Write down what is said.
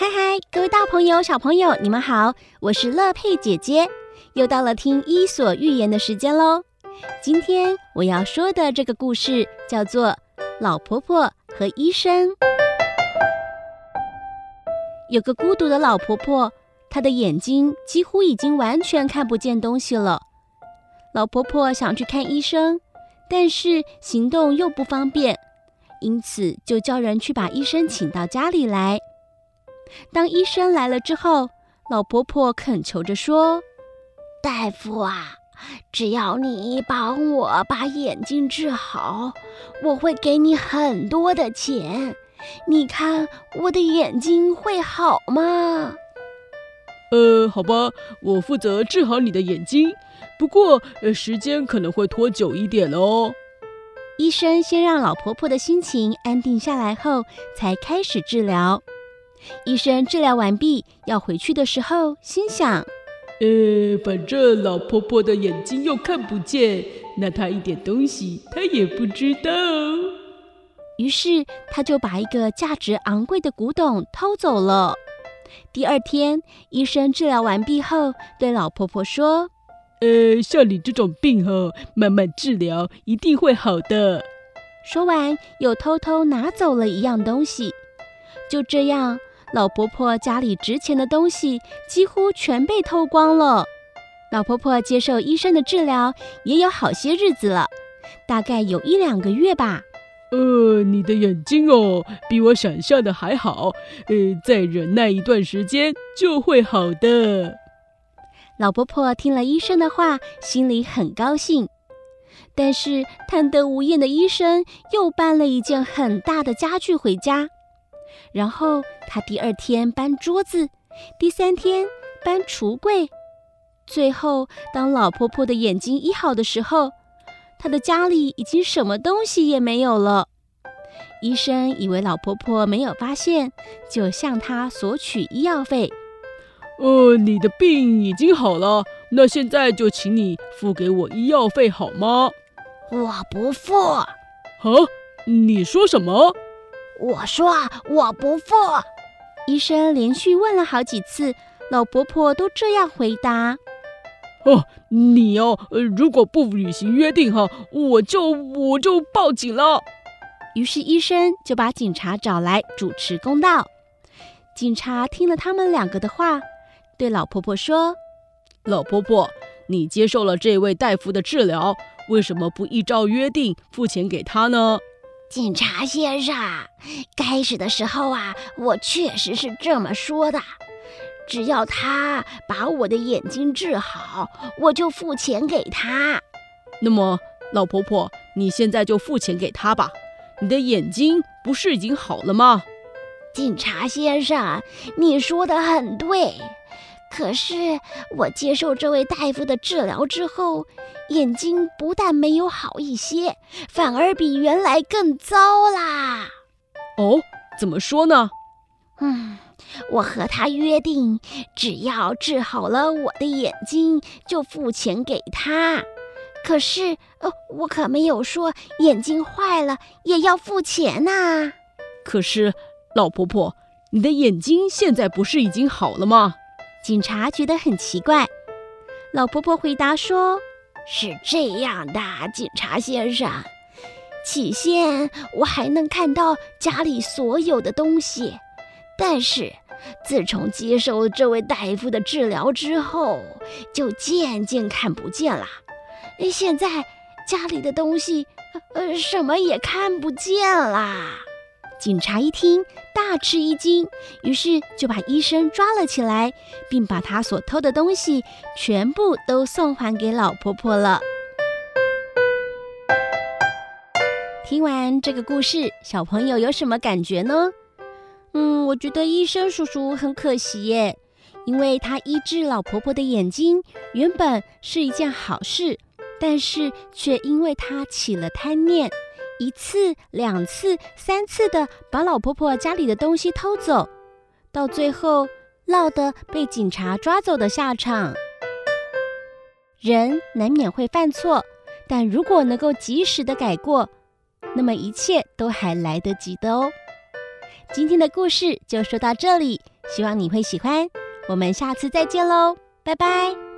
嗨嗨，各位大朋友、小朋友，你们好，我是乐佩姐姐，又到了听《伊索寓言》的时间喽。今天我要说的这个故事叫做《老婆婆和医生》。有个孤独的老婆婆，她的眼睛几乎已经完全看不见东西了。老婆婆想去看医生，但是行动又不方便，因此就叫人去把医生请到家里来。当医生来了之后，老婆婆恳求着说：“大夫啊，只要你帮我把眼睛治好，我会给你很多的钱。你看我的眼睛会好吗？”“呃，好吧，我负责治好你的眼睛，不过，呃，时间可能会拖久一点哦。”医生先让老婆婆的心情安定下来后，才开始治疗。医生治疗完毕，要回去的时候，心想：“呃，反正老婆婆的眼睛又看不见，那她一点东西她也不知道。”于是他就把一个价值昂贵的古董偷走了。第二天，医生治疗完毕后，对老婆婆说：“呃，像你这种病哈，慢慢治疗一定会好的。”说完，又偷偷拿走了一样东西。就这样。老婆婆家里值钱的东西几乎全被偷光了。老婆婆接受医生的治疗也有好些日子了，大概有一两个月吧。呃，你的眼睛哦，比我想象的还好。呃，再忍耐一段时间就会好的。老婆婆听了医生的话，心里很高兴。但是贪得无厌的医生又搬了一件很大的家具回家。然后他第二天搬桌子，第三天搬橱柜，最后当老婆婆的眼睛医好的时候，她的家里已经什么东西也没有了。医生以为老婆婆没有发现，就向她索取医药费。呃，你的病已经好了，那现在就请你付给我医药费好吗？我不付。啊？你说什么？我说我不付。医生连续问了好几次，老婆婆都这样回答。哦，你哦，如果不履行约定哈，我就我就报警了。于是医生就把警察找来主持公道。警察听了他们两个的话，对老婆婆说：“老婆婆，你接受了这位大夫的治疗，为什么不依照约定付钱给他呢？”警察先生，开始的时候啊，我确实是这么说的，只要他把我的眼睛治好，我就付钱给他。那么，老婆婆，你现在就付钱给他吧。你的眼睛不是已经好了吗？警察先生，你说的很对。可是我接受这位大夫的治疗之后，眼睛不但没有好一些，反而比原来更糟啦。哦，怎么说呢？嗯，我和他约定，只要治好了我的眼睛，就付钱给他。可是，呃，我可没有说眼睛坏了也要付钱呐。可是，老婆婆，你的眼睛现在不是已经好了吗？警察觉得很奇怪，老婆婆回答说：“是这样的，警察先生，起先我还能看到家里所有的东西，但是自从接受这位大夫的治疗之后，就渐渐看不见了。现在家里的东西，呃，什么也看不见了。”警察一听，大吃一惊，于是就把医生抓了起来，并把他所偷的东西全部都送还给老婆婆了。听完这个故事，小朋友有什么感觉呢？嗯，我觉得医生叔叔很可惜耶，因为他医治老婆婆的眼睛原本是一件好事，但是却因为他起了贪念。一次、两次、三次的把老婆婆家里的东西偷走，到最后落得被警察抓走的下场。人难免会犯错，但如果能够及时的改过，那么一切都还来得及的哦。今天的故事就说到这里，希望你会喜欢。我们下次再见喽，拜拜。